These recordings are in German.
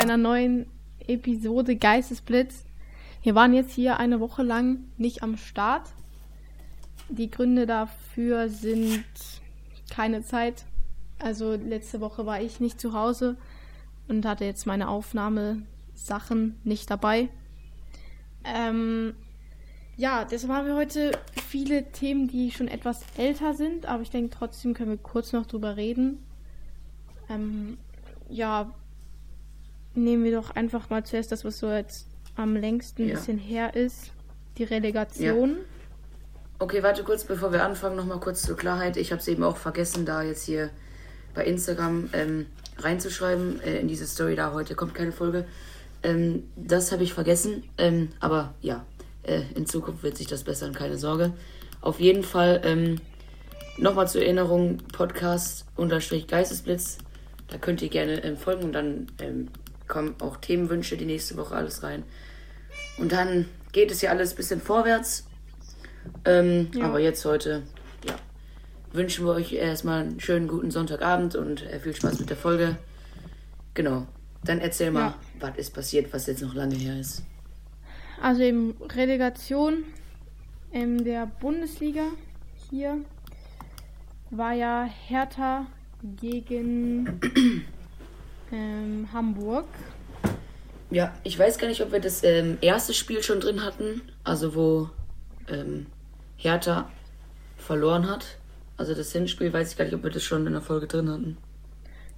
einer neuen Episode Geistesblitz. Wir waren jetzt hier eine Woche lang nicht am Start. Die Gründe dafür sind keine Zeit. Also letzte Woche war ich nicht zu Hause und hatte jetzt meine Aufnahmesachen nicht dabei. Ähm, ja, deshalb haben wir heute viele Themen, die schon etwas älter sind, aber ich denke trotzdem können wir kurz noch drüber reden. Ähm, ja, nehmen wir doch einfach mal zuerst das, was so jetzt am längsten ein Ja. bisschen her ist. Die Relegation. Okay, warte kurz, bevor wir anfangen, nochmal kurz zur Klarheit. Ich habe es eben auch vergessen, da jetzt hier bei Instagram ähm, reinzuschreiben, äh, in diese Story da heute kommt keine Folge. Ähm, das habe ich vergessen, ähm, aber ja, äh, in Zukunft wird sich das bessern, keine Sorge. Auf jeden Fall ähm, nochmal zur Erinnerung, Podcast unterstrich Geistesblitz. Da könnt ihr gerne ähm, folgen und dann ähm, kommen auch Themenwünsche die nächste Woche alles rein. Und dann geht es ja alles ein bisschen vorwärts. Ähm, Ja. Aber jetzt heute, ja, wünschen wir euch erstmal einen schönen guten Sonntagabend und äh, viel Spaß mit der Folge. Genau. Dann erzähl mal, Ja. was ist passiert, was jetzt noch lange her ist. Also eben Relegation in der Bundesliga hier war ja Hertha gegen ähm, Hamburg. Ja, ich weiß gar nicht, ob wir das ähm, erste Spiel schon drin hatten, also wo ähm, Hertha verloren hat. Also das Hinspiel weiß ich gar nicht, ob wir das schon in der Folge drin hatten.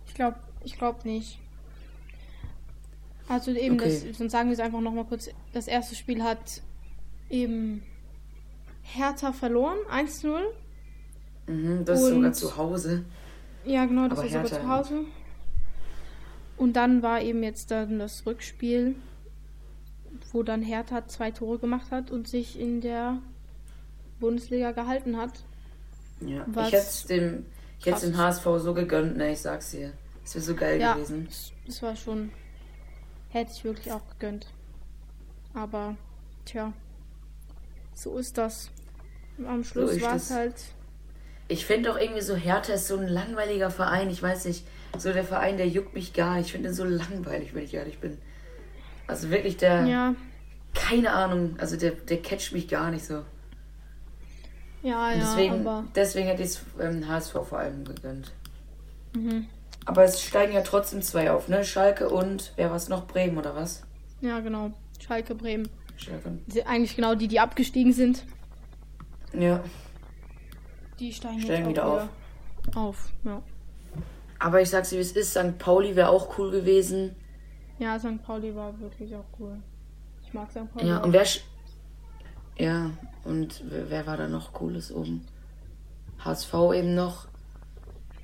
Ich glaube, ich glaube nicht. Also eben, Okay. das, sonst sagen wir es einfach nochmal kurz. Das erste Spiel hat eben Hertha verloren, 1-0. Mhm, das ist sogar Und- zu Hause. Ja, genau, das Aber sogar Hertha zu Hause. Und dann war eben jetzt dann das Rückspiel, wo dann Hertha zwei Tore gemacht hat und sich in der Bundesliga gehalten hat. Ja, ich hätte dem, ich hätte krass dem ist. HSV so gegönnt, ne, ich sag's dir. Das wäre so geil Ja, gewesen. das war schon. Hätte ich wirklich auch gegönnt. Aber, tja. So ist das. Am Schluss ist war es halt. Ich finde auch irgendwie so, Hertha ist so ein langweiliger Verein. Ich weiß nicht, so der Verein, der juckt mich gar nicht. Ich finde den so langweilig, wenn ich ehrlich bin. Also wirklich, der, Ja, keine Ahnung, also der, der catcht mich gar nicht so. ja, Und ja, deswegen, aber. deswegen hätte ich es ähm, HSV vor allem gegönnt. Mhm. Aber es steigen ja trotzdem zwei auf, ne? Schalke und, wer war's noch? Bremen oder was? Ja, genau. Schalke Bremen. Schalke. Eigentlich genau die, die abgestiegen sind. Ja. Die steigen, Steigen wieder wieder auf. Ja. Aber ich sag's dir, wie es ist, St. Pauli wäre auch cool gewesen. ja, St. Pauli war wirklich auch cool. Ich mag St. Pauli. Ja, und wer. sch- Ja, und wer, wer war da noch Cooles oben? HSV eben noch.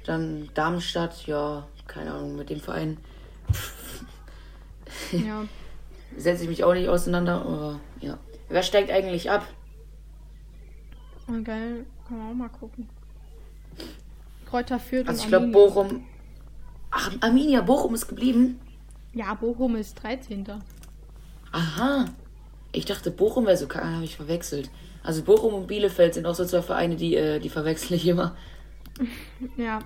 Dann Darmstadt, ja, keine Ahnung, mit dem Verein ja. setze ich mich auch nicht auseinander, aber ja. Wer steigt eigentlich ab? Und geil, kann man auch mal gucken. Kräuter führt Also ich glaube. Bochum. Ach, Arminia, Bochum ist geblieben. Ja, Bochum ist 13. Aha. Ich dachte, Bochum wäre so, keine habe ich verwechselt. Also Bochum und Bielefeld sind auch so zwei Vereine, die, äh, die verwechsel ich immer. Ja.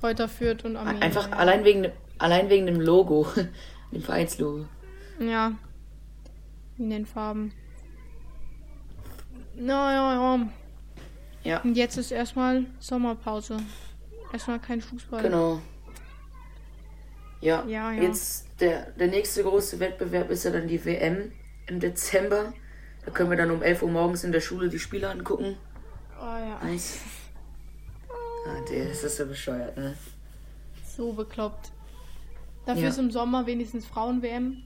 Kräuter führt und Arminia. Einfach allein wegen, dem- allein wegen dem Logo, dem Vereinslogo. Ja. In den Farben. Na ja, ja. Ja, Und jetzt ist erstmal Sommerpause. Erstmal kein Fußball. genau. Ja, Ja, ja. jetzt der, der nächste große Wettbewerb ist ja dann die WM im Dezember. Da können wir dann um 11 Uhr morgens in der Schule die Spiele angucken. Oh ja. Nice. Ah, der ist das so bescheuert, ne? So bekloppt. Dafür Ja. ist im Sommer wenigstens Frauen-WM.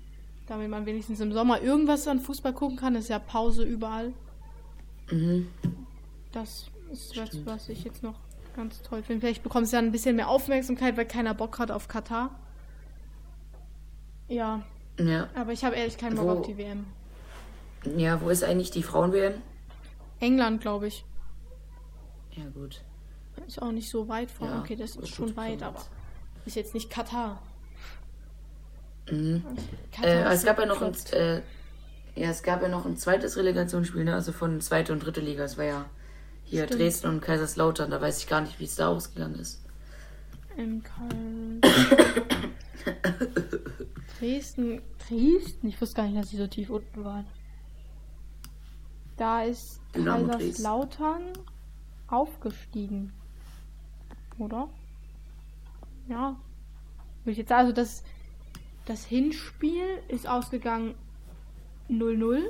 Damit man wenigstens im Sommer irgendwas an Fußball gucken kann. Ist ja Pause überall. Mhm. Das ist was, was ich jetzt noch ganz toll finde. Vielleicht bekommt es ja ein bisschen mehr Aufmerksamkeit, weil keiner Bock hat auf Katar. Ja, Ja. aber ich habe ehrlich keinen Bock Wo- auf die WM. Ja, wo ist eigentlich die Frauen-WM? England, glaube ich. Ja, gut. Ist auch nicht so weit von. Ja, okay, das ist schon weit, aber ist jetzt nicht Katar. Mhm. Katar Äh, es gab ja noch ein, äh, ja, es gab ja noch ein zweites Relegationsspiel, ne? Also von zweite und dritte Liga. Es war ja hier Stimmt. Dresden und Kaiserslautern. Da weiß ich gar nicht, wie es da ausgegangen ist. Kal- Dresden. Dresden? Ich wusste gar nicht, dass sie so tief unten waren. Da ist Dynamo Kaiserslautern aufgestiegen. Oder? Ja. Würde ich jetzt sagen, also das, das Hinspiel ist ausgegangen 0-0.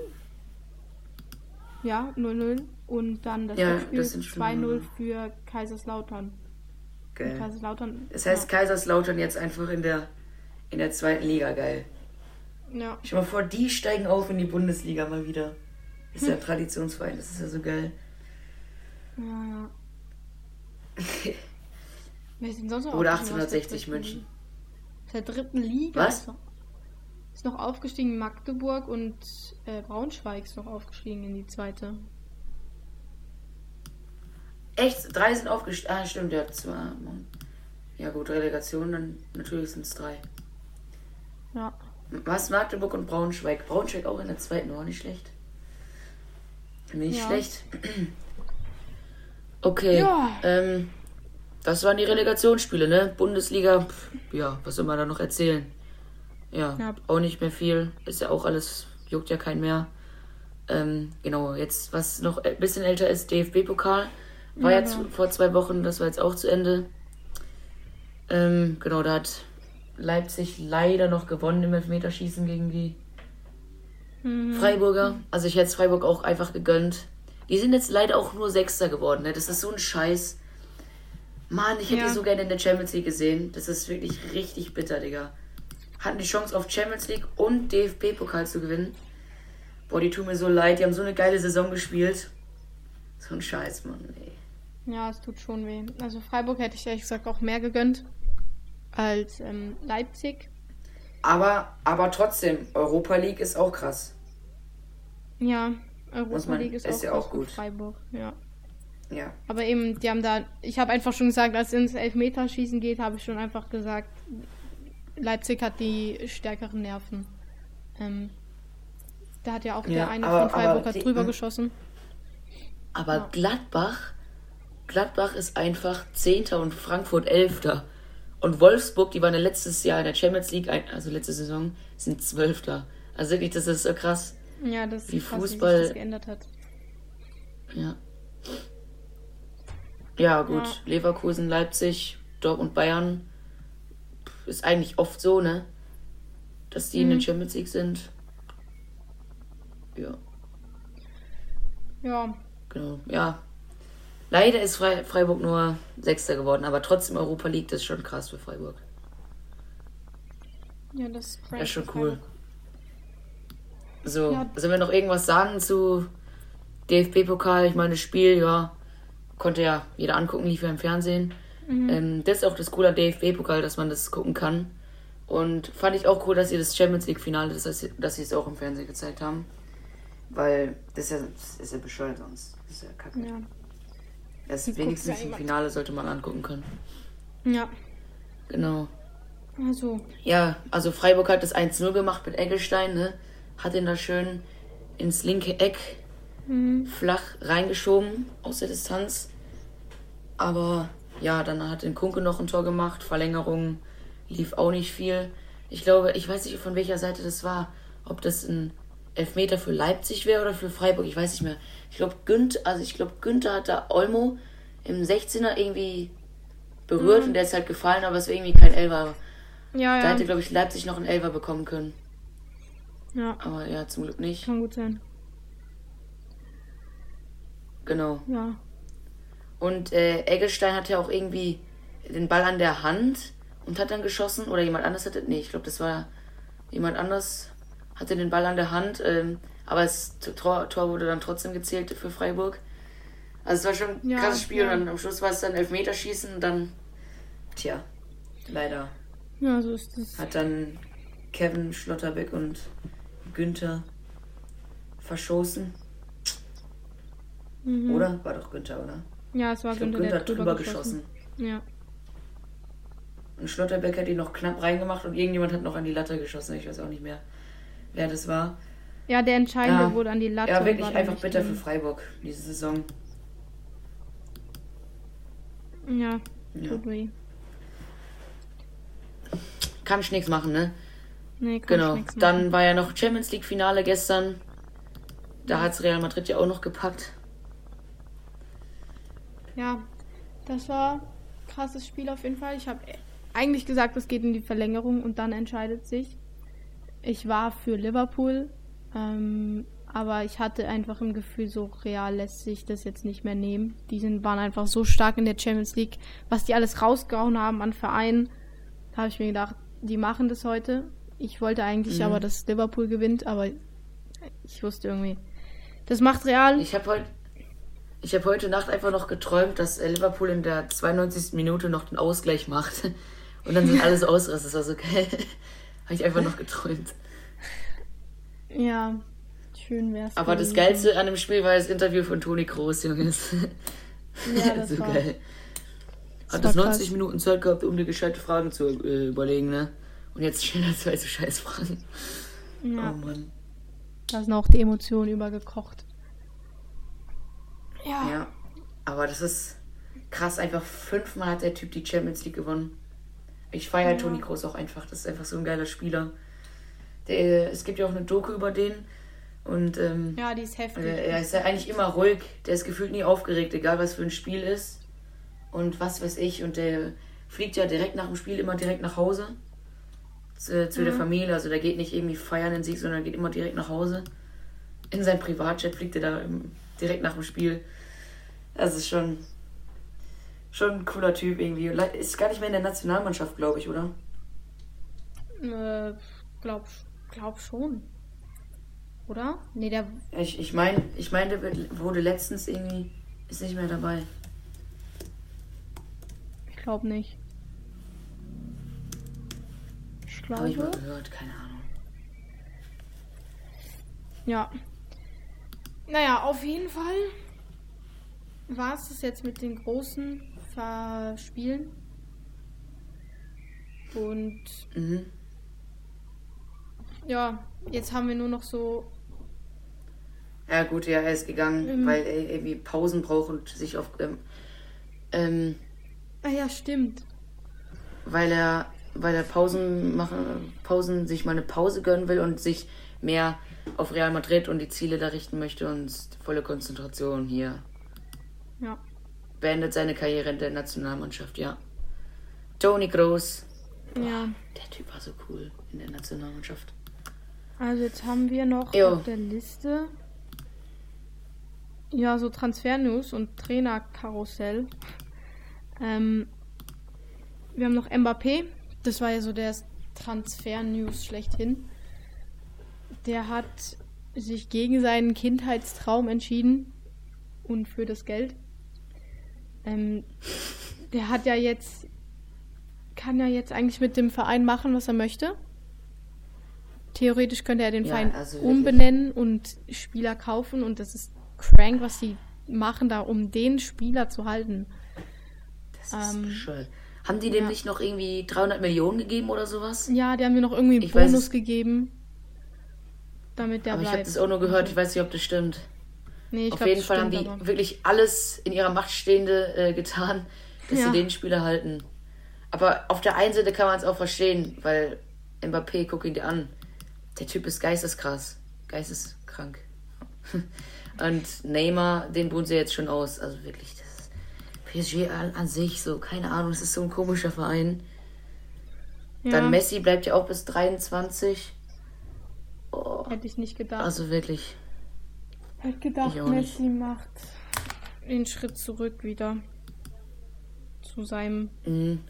Ja, 0-0. Und dann das Ja, das schon 2-0 0-0. für Kaiserslautern. Und Geil. Kaiserslautern. Das heißt, Kaiserslautern jetzt einfach in der, in der zweiten Liga, geil. ja. ja. Stell mal vor, die steigen auf in die Bundesliga mal wieder. Ist ja ein Traditionsverein, das ist ja so geil. Ja, ja. Wer ist denn sonst noch Oder aufgestiegen aus der 1860 dritten München. Aus der dritten Liga. Was? Ist noch, aufgestiegen Magdeburg und äh, Braunschweig ist noch aufgestiegen in die zweite. Echt? Drei sind aufgestiegen. Ah, stimmt, ja. Zwei. Ja, gut, Relegation, dann natürlich sind es drei. Ja. Was? Magdeburg und Braunschweig. Braunschweig auch in der zweiten, war nicht schlecht. Nicht Ja. schlecht. Okay. Ja. Ähm, das waren die Relegationsspiele, ne? Bundesliga, pf, ja, was soll man da noch erzählen? Ja, Ja. auch nicht mehr viel. Ist ja auch alles, juckt ja keinen mehr. Ähm, genau, jetzt, was noch ein bisschen älter ist, DFB-Pokal. War Ja, jetzt ja. vor zwei Wochen, das war jetzt auch zu Ende. Ähm, genau, da hat Leipzig leider noch gewonnen im Elfmeterschießen gegen die Mhm. Freiburger. Also ich hätte es Freiburg auch einfach gegönnt. Die sind jetzt leider auch nur Sechster geworden. Ne? Das ist so ein Scheiß. Mann, ich hätte Ja. die so gerne in der Champions League gesehen. Das ist wirklich richtig bitter, Digga. Hatten die Chance auf Champions League und DFB-Pokal zu gewinnen. Boah, die tun mir so leid. Die haben so eine geile Saison gespielt. So ein Scheiß, Mann. Ey. Ja, es tut schon weh. Also Freiburg hätte ich ehrlich gesagt auch mehr gegönnt als ähm, Leipzig. Aber, aber trotzdem, Europa League ist auch krass. Ja, Europa man- League ist, ist auch, ja auch gut. Freiburg. Ja. Ja. Aber eben, die haben da, ich habe einfach schon gesagt, als es ins Elfmeterschießen geht, habe ich schon einfach gesagt, Leipzig hat die stärkeren Nerven. Ähm, da hat ja auch Ja, der eine aber- von Freiburg aber die- drüber hm. geschossen. Aber Ja. Gladbach, Gladbach ist einfach Zehnter und Frankfurt Elfter. Und Wolfsburg, die waren ja letztes Jahr in der Champions League, also letzte Saison, sind Zwölfter. Also wirklich, das ist so krass. Ja, das Wie ist krass, Fußball- wie sich das geändert hat. Ja. Ja, gut. Ja. Leverkusen, Leipzig, Dortmund, Bayern. Ist eigentlich oft so, ne? Dass die in Mhm. der Champions League sind. Ja, Ja, genau. Ja. Leider ist Fre Freiburg nur Sechster geworden, aber trotzdem Europa League, das ist schon krass für Freiburg. ja, das ist Ja, schon für cool. So, Ja. sollen wir noch irgendwas sagen zu DFB-Pokal? Ich meine, das Spiel, ja, konnte ja jeder angucken, lief ja im Fernsehen. Mhm. Ähm, das ist auch das Coole DFB-Pokal, dass man das gucken kann. Und fand ich auch cool, dass sie das Champions League-Finale, dass, sie- dass sie es auch im Fernsehen gezeigt haben. Weil das ist ja, das ist ja bescheuert sonst. Das ist ja kacke. Ja. Das guckt's wenigstens im. Finale sollte man angucken können. ja, Genau. also, Ja, also Freiburg hat das 1-0 gemacht mit Eggestein, ne? Hat ihn da schön ins linke Eck mhm. flach reingeschoben aus der Distanz. Aber ja, dann hat den Kunke noch ein Tor gemacht. Verlängerung lief auch nicht viel. Ich glaube, ich weiß nicht, von welcher Seite das war. Ob das ein Elfmeter für Leipzig wäre oder für Freiburg. Ich weiß nicht mehr. Ich glaube, Günther, also ich glaube, Günther hat da Olmo im 16er irgendwie berührt und der ist halt gefallen, aber es war irgendwie kein Elfer. ja, Da ja, hätte, glaube ich, Leipzig noch einen Elfer bekommen können. ja, Aber ja, zum Glück nicht. kann gut sein. Genau. Ja, Und äh, Eggestein hatte ja auch irgendwie den Ball an der Hand und hat dann geschossen. Oder jemand anders hatte. Nee, ich glaube, das war jemand anders. Hatte den Ball an der Hand. Ähm, aber das Tor, Tor wurde dann trotzdem gezählt für Freiburg. Also es war schon ein Ja, krasses Spiel. ja. Und dann am Schluss war es dann Elfmeterschießen. Und dann, tja, leider ja, so ist es. hat dann Kevin Schlotterbeck und Günther verschossen. Mhm. Oder? War doch Günther, oder? Ja, es war Ich Günther, Günther der hat drüber drüber geschossen. geschossen. Ja, Und Schlotterbeck hat ihn noch knapp reingemacht und irgendjemand hat noch an die Latte geschossen. Ich weiß auch nicht mehr, wer das war. ja, der Entscheidende Ja. wurde an die Latte. Ja, wirklich einfach bitter für. Freiburg, diese Saison. Ja, Ja. tut weh. Kann ich nichts machen, ne? Nee, kann Genau. Dann war ja noch Champions League Finale gestern. Da hat's Real Madrid ja auch noch gepackt. Ja, das war ein krasses Spiel auf jeden Fall. Ich habe eigentlich gesagt, es geht in die Verlängerung und dann entscheidet sich. Ich war für Liverpool, ähm, aber ich hatte einfach im Gefühl, so real lässt sich das jetzt nicht mehr nehmen. Die sind, waren einfach so stark in der Champions League, was die alles rausgehauen haben an Vereinen. Da habe ich mir gedacht, die machen das heute. Ich wollte eigentlich Mhm. aber, dass Liverpool gewinnt, aber ich wusste irgendwie, das macht Real. Ich habe heute ich habe heute Nacht einfach noch geträumt, dass äh, Liverpool in der 92. Minute noch den Ausgleich macht. Und dann sind alles ausrast. Das war so geil. habe ich einfach noch geträumt. Ja, schön wär's. Aber das. Geilste an dem Spiel war das Interview von Toni Kroos, Junges. Ja, das so war- geil. das Hat das war 90 krass. Minuten Zeit gehabt, um dir gescheite Fragen zu äh, überlegen, ne? Und jetzt stellen da zwei so scheiß Fragen. Ja, Oh Mann. da sind auch die Emotionen übergekocht. Ja. Ja. Aber das ist krass. Einfach fünfmal hat der Typ die Champions League gewonnen. Ich feiere Ja. Toni Kroos auch einfach. Das ist einfach so ein geiler Spieler. Der, es gibt ja auch eine Doku über den. Und ähm, Ja, die ist heftig. äh, er ist ja eigentlich immer ruhig. Der ist gefühlt nie aufgeregt, egal was für ein Spiel ist. Und was weiß ich. Und der fliegt ja direkt nach dem Spiel immer direkt nach Hause. Zu, zu der Mhm. Familie. Also der geht nicht irgendwie feiern den Sieg, sondern geht immer direkt nach Hause. In sein Privatjet fliegt er da im, direkt nach dem Spiel. Das ist schon, schon ein cooler Typ irgendwie. Ist gar nicht mehr in der Nationalmannschaft, glaube ich, oder? Äh, glaub, glaub schon. Oder? Nee, der. Ich, ich meine, ich mein, der wurde letztens irgendwie, ist nicht mehr dabei. Ich glaube nicht. Ich Habe ich mal glaube. gehört, keine Ahnung. Ja. Naja, auf jeden Fall war es das jetzt mit den großen Verspielen. Und Mhm. ja, jetzt haben wir nur noch so. Ja gut, ja, er ist gegangen, Mhm. weil er irgendwie Pausen braucht und sich auf, ähm, ähm, Ah ja, stimmt. weil er, weil er Pausen machen, Pausen sich mal eine Pause gönnen will und sich mehr auf Real Madrid und die Ziele da richten möchte und volle Konzentration hier. Ja. Beendet seine Karriere in der Nationalmannschaft, ja. Toni Kroos. Ja. Der Typ war so cool in der Nationalmannschaft. Also jetzt haben wir noch Jo. auf der Liste ja so Transfer-News und Trainerkarussell. Ähm, wir haben noch Mbappé. Das war ja so der Transfer-News schlechthin. Der hat sich gegen seinen Kindheitstraum entschieden und für das Geld. Ähm, der hat ja jetzt kann ja jetzt eigentlich mit dem Verein machen, was er möchte. Theoretisch könnte er den Ja, Verein also umbenennen und Spieler kaufen und das ist crank, was sie machen da, um den Spieler zu halten. Das ist Ähm, bescheuert. Haben die dem ja. nicht noch irgendwie 300 Millionen gegeben oder sowas? Ja, die haben mir noch irgendwie einen Ich Bonus gegeben, damit der Aber ich habe bleibt. das auch nur gehört, ich weiß nicht, ob das stimmt. nee, ich Auf glaub, jeden Fall haben die aber. wirklich alles in ihrer Macht Stehende äh, getan, dass Ja. sie den Spieler halten. Aber auf der einen Seite kann man es auch verstehen, weil Mbappé, guck ihn dir an. Der Typ ist geisteskrass. Geisteskrank. Und Neymar, den buhen sie jetzt schon aus. Also wirklich, das PSG an, an sich so, keine Ahnung, das ist so ein komischer Verein. Ja, Dann Messi bleibt ja auch bis 23. Hätte ich nicht gedacht. also wirklich. Hätte gedacht, ich auch nicht. Messi macht den Schritt zurück wieder zu seinem Mhm.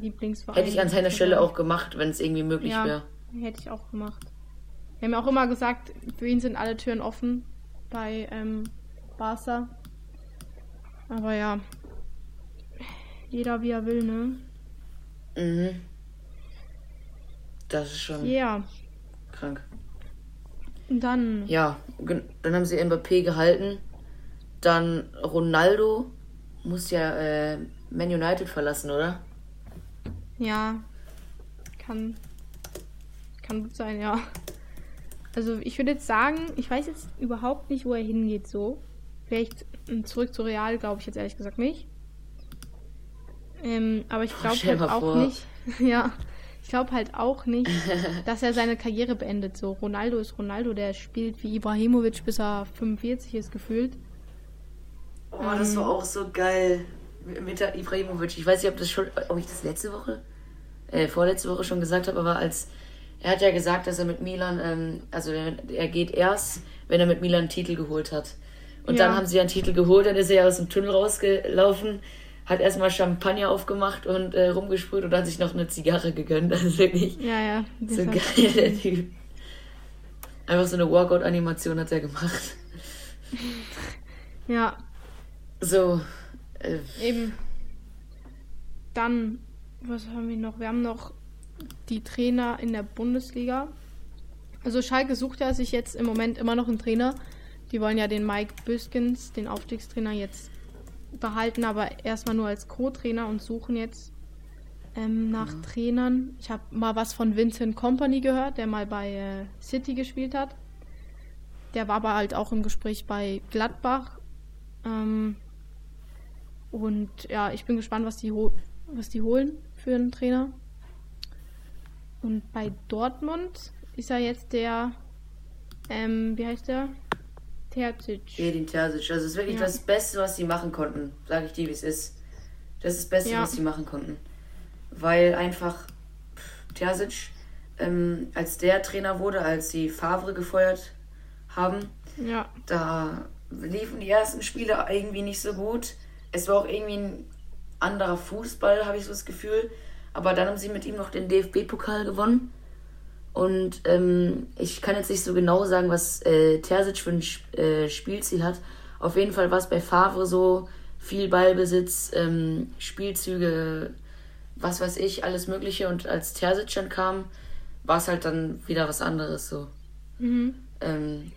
Lieblingsverein. Hätte ich an seiner Stelle auch gemacht, wenn es irgendwie möglich Ja, wäre. hätte ich auch gemacht. Wir haben ja auch immer gesagt, für ihn sind alle Türen offen bei ähm, Barca. Aber ja, jeder wie er will, ne? Mhm. Das ist schon Ja, krank. Und dann, Ja, dann haben sie Mbappé gehalten. Dann Ronaldo muss ja äh, Man United verlassen, oder? ja, kann, kann gut sein, ja. Also ich würde jetzt sagen, ich weiß jetzt überhaupt nicht, wo er hingeht so. Vielleicht ähm, zurück zu Real, glaube ich jetzt ehrlich gesagt nicht. Ähm, aber ich glaube stell halt auch vor. nicht. ja, Ich glaube halt auch nicht, dass er seine Karriere beendet. So, Ronaldo ist Ronaldo, der spielt wie Ibrahimovic, bis er 45 ist gefühlt. Oh, das war auch so geil. Mit Ibrahimovic. Ich weiß nicht, ob das schon, ob ich das letzte Woche, äh, vorletzte Woche schon gesagt habe, aber als er hat ja gesagt, dass er mit Milan, ähm, also er, geht erst, wenn er mit Milan einen Titel geholt hat. Und Ja. dann haben sie einen Titel geholt, dann ist er aus dem Tunnel rausgelaufen, hat erstmal Champagner aufgemacht und äh, rumgesprüht und hat sich noch eine Zigarre gegönnt. Das ist wirklich Ja, ja. so geil, der Typ. Einfach so eine Walkout-Animation hat er gemacht. Ja, So, äh, eben. Dann, was haben wir noch? Wir haben noch die Trainer in der Bundesliga. Also Schalke sucht ja sich jetzt im Moment immer noch einen Trainer. Die wollen ja den Mike Büskens, den Aufstiegstrainer, jetzt behalten, aber erstmal nur als Co-Trainer und suchen jetzt ähm, nach Trainern. Ich habe mal was von Vincent Company gehört, der mal bei äh, City gespielt hat. Der war aber halt auch im Gespräch bei Gladbach. Ähm, und ja, ich bin gespannt, was die, was die holen für einen Trainer. Und bei Dortmund ist ja jetzt der, ähm, wie heißt der? Terzic. Edin Terzic. Also es ist wirklich Ja. das Beste, was sie machen konnten. Sage ich dir, wie es ist. Das ist das Beste, Ja. was sie machen konnten. Weil einfach Terzic, ähm, als der Trainer wurde, als sie Favre gefeuert haben, Ja, da liefen die ersten Spiele irgendwie nicht so gut. Es war auch irgendwie ein anderer Fußball, habe ich so das Gefühl. Aber dann haben sie mit ihm noch den DFB-Pokal gewonnen. Und ähm, ich kann jetzt nicht so genau sagen, was äh, Terzic für ein äh, Spielziel hat. Auf jeden Fall war es bei Favre so viel Ballbesitz, ähm, Spielzüge, was weiß ich, alles Mögliche. Und als Terzic dann kam, war es halt dann wieder was anderes so. mhm. Ähm,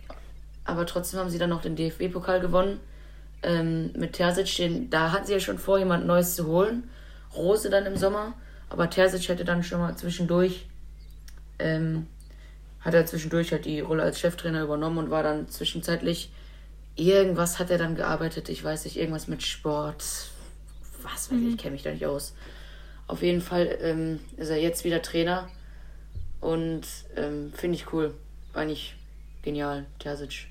aber trotzdem haben sie dann noch den DFB-Pokal gewonnen. Ähm, mit Terzic, den, da hatten sie ja schon vor, jemand Neues zu holen. Rose dann im Sommer. Aber Terzic hätte dann schon mal zwischendurch, ähm, hat er zwischendurch halt die Rolle als Cheftrainer übernommen und war dann zwischenzeitlich, irgendwas hat er dann gearbeitet. Ich weiß nicht, irgendwas mit Sport. Was weiß ich, ich kenne mich da nicht aus. Auf jeden Fall ähm, ist er jetzt wieder Trainer. Und ähm, finde ich cool. War nicht genial, Terzic.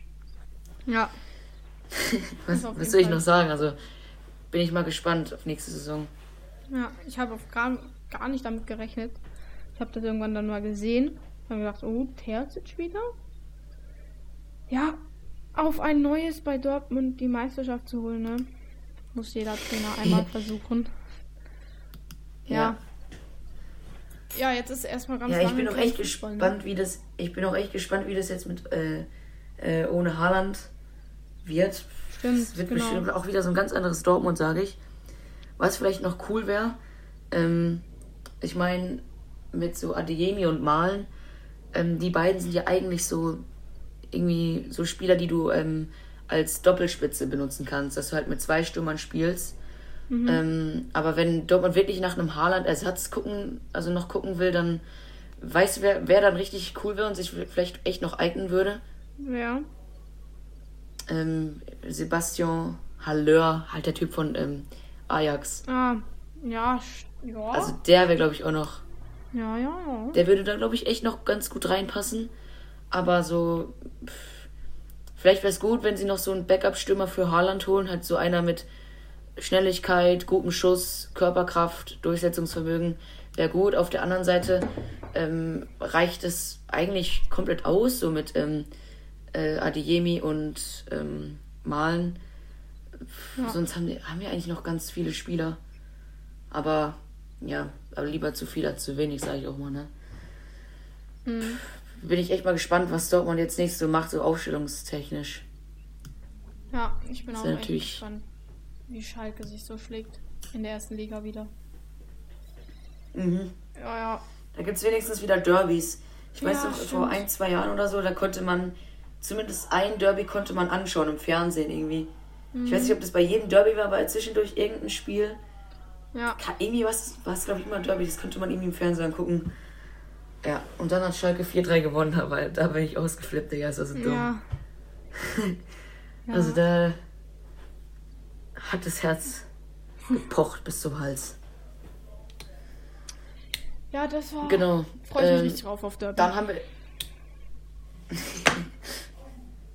ja, Was, was soll ich noch sagen? Also bin ich mal gespannt auf nächste Saison. ja. Ich habe auf gar, gar nicht damit gerechnet. Ich habe das irgendwann dann mal gesehen. Dann gedacht, oh, Terzic wieder? Ja, auf ein neues bei Dortmund die Meisterschaft zu holen, ne? Muss jeder Trainer einmal versuchen. Ja. Ja, jetzt ist erstmal ganz Ja, ich bin auch echt Fußball, ne? gespannt, wie das. Ich bin auch echt gespannt, wie das jetzt mit äh, äh, ohne Haaland wird. Stimmt, Es wird genau. bestimmt auch wieder so ein ganz anderes Dortmund, sage ich. Was vielleicht noch cool wäre, ähm, ich meine, mit so Adeyemi und Malen, ähm, die beiden sind ja eigentlich so irgendwie so Spieler, die du ähm, als Doppelspitze benutzen kannst, dass du halt mit zwei Stürmern spielst. Mhm. Ähm, aber wenn Dortmund wirklich nach einem Haaland-Ersatz gucken, also noch gucken will, dann weißt du, wer, wer dann richtig cool wäre und sich vielleicht echt noch eignen würde? Ja. Ähm, Sebastian Haller, halt der Typ von ähm, Ajax. Ah, ja, ja. Also der wäre, glaube ich, auch noch. Ja, ja, ja. Der würde da, glaube ich, echt noch ganz gut reinpassen. Aber so. Pff, vielleicht wäre es gut, wenn sie noch so einen Backup-Stürmer für Haaland holen. Halt so einer mit Schnelligkeit, gutem Schuss, Körperkraft, Durchsetzungsvermögen. Wäre gut. Auf der anderen Seite ähm, reicht es eigentlich komplett aus, so mit ähm, äh, Adeyemi und ähm, Malen. Ja. Sonst haben, die, haben wir eigentlich noch ganz viele Spieler. Aber ja, aber lieber zu viel als zu wenig, sage ich auch mal, ne? Mhm. Bin ich echt mal gespannt, was Dortmund jetzt nächstes so macht, so aufstellungstechnisch. Ja, ich bin Ist auch echt gespannt, wie Schalke sich so schlägt. In der ersten Liga wieder. Mhm. Ja, ja. Da gibt es wenigstens wieder Derbys. Ich weiß Ja, noch, vor ein, zwei Jahren oder so, da konnte man, zumindest ein Derby konnte man anschauen im Fernsehen irgendwie. Ich weiß nicht, ob das bei jedem Derby war, aber zwischendurch irgendein Spiel. Ja, Ka- Irgendwie was war es, glaube ich, immer ein Derby, das konnte man irgendwie im Fernsehen angucken. Ja, und dann hat Schalke 4-3 gewonnen, aber da bin ich ausgeflippt, Digga, ist das so dumm. ja. ja. Also da hat das Herz gepocht bis zum Hals. Ja, das war. Genau. Freue ich mich ähm, richtig drauf auf Derby. Dann haben wir.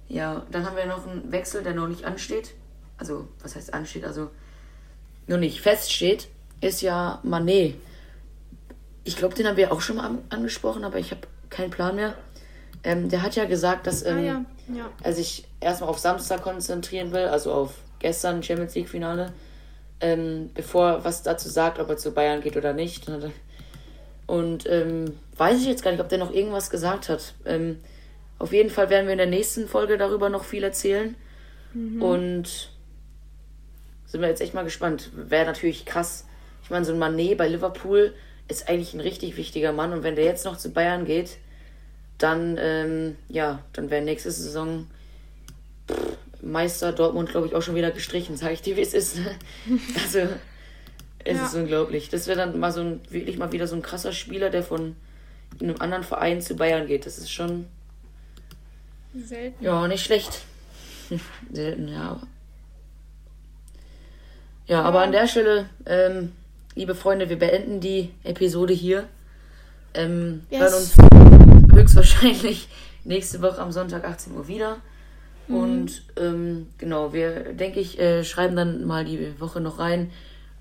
ja, dann haben wir noch einen Wechsel, der noch nicht ansteht. Also, was heißt ansteht? Also, noch nicht feststeht, ist ja Manet. Ich glaube, den haben wir auch schon mal an angesprochen, aber ich habe keinen Plan mehr. Ähm, der hat ja gesagt, dass ähm, ah, ja. ja. er sich erstmal auf Samstag konzentrieren will, also auf gestern Champions League Finale, ähm, bevor er was dazu sagt, ob er zu Bayern geht oder nicht. Und ähm, weiß ich jetzt gar nicht, ob der noch irgendwas gesagt hat. Ähm, auf jeden Fall werden wir in der nächsten Folge darüber noch viel erzählen. Mhm. Und sind wir jetzt echt mal gespannt. Wäre natürlich krass. Ich meine, so ein Manet bei Liverpool ist eigentlich ein richtig wichtiger Mann. Und wenn der jetzt noch zu Bayern geht, dann, ähm, ja, dann wäre nächste Saison pff, Meister Dortmund, glaube ich, auch schon wieder gestrichen, sage ich dir, wie es ist. also, es Ja. ist unglaublich. Das wäre dann mal so ein, wirklich mal wieder so ein krasser Spieler, der von einem anderen Verein zu Bayern geht. Das ist schon, Selten. ja, nicht schlecht. Selten, ja. Ja, aber an der Stelle, ähm, liebe Freunde, wir beenden die Episode hier. Ähm, Yes. hören uns höchstwahrscheinlich nächste Woche am Sonntag 18 Uhr wieder. Und ähm, genau, wir, denke ich, äh, schreiben dann mal die Woche noch rein,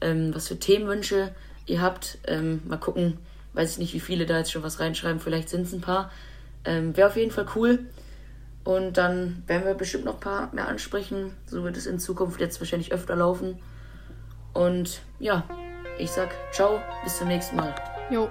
ähm, was für Themenwünsche ihr habt. Ähm, mal gucken, weiß ich nicht, wie viele da jetzt schon was reinschreiben, vielleicht sind es ein paar. Ähm, Wäre auf jeden Fall cool. Und dann werden wir bestimmt noch ein paar mehr ansprechen. So wird es in Zukunft jetzt wahrscheinlich öfter laufen. Und ja, ich sag ciao, bis zum nächsten Mal. Jo.